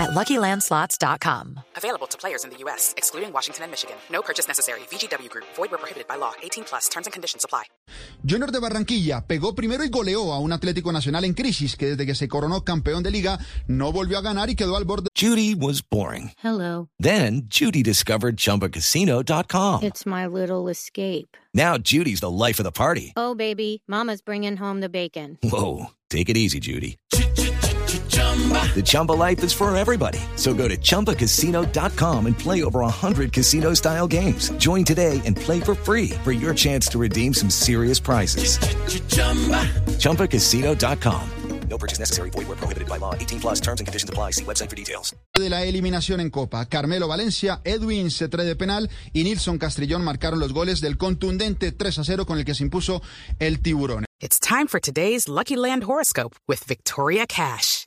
at LuckyLandSlots.com. Available to players in the U.S., excluding Washington and Michigan. No purchase necessary. VGW Group. Void where prohibited by law. 18 plus. Terms and conditions apply. Junior de Barranquilla pegó primero y goleó a un Atlético Nacional en crisis que desde que se coronó campeón de liga no volvió a ganar y quedó al borde. Judy was boring. Hello. Then Judy discovered ChumbaCasino.com. It's my little escape. Now Judy's the life of the party. Oh, baby, Mama's bringing home the bacon. Whoa, take it easy, Judy. The Chumba life is for everybody. So go to ChumbaCasino.com and play over 100 casino style games. Join today and play for free for your chance to redeem some serious prizes. ChumbaCasino.com. No purchase necessary. Void where prohibited by law. 18 plus terms and conditions apply. See website for details. de la eliminación en Copa. Carmelo Valencia, Edwin Cetré de penal y Nilson Castrillón marcaron los goles del contundente 3 a 0 con el que se impuso el Tiburón. It's time for today's Lucky Land horoscope with Victoria Cash.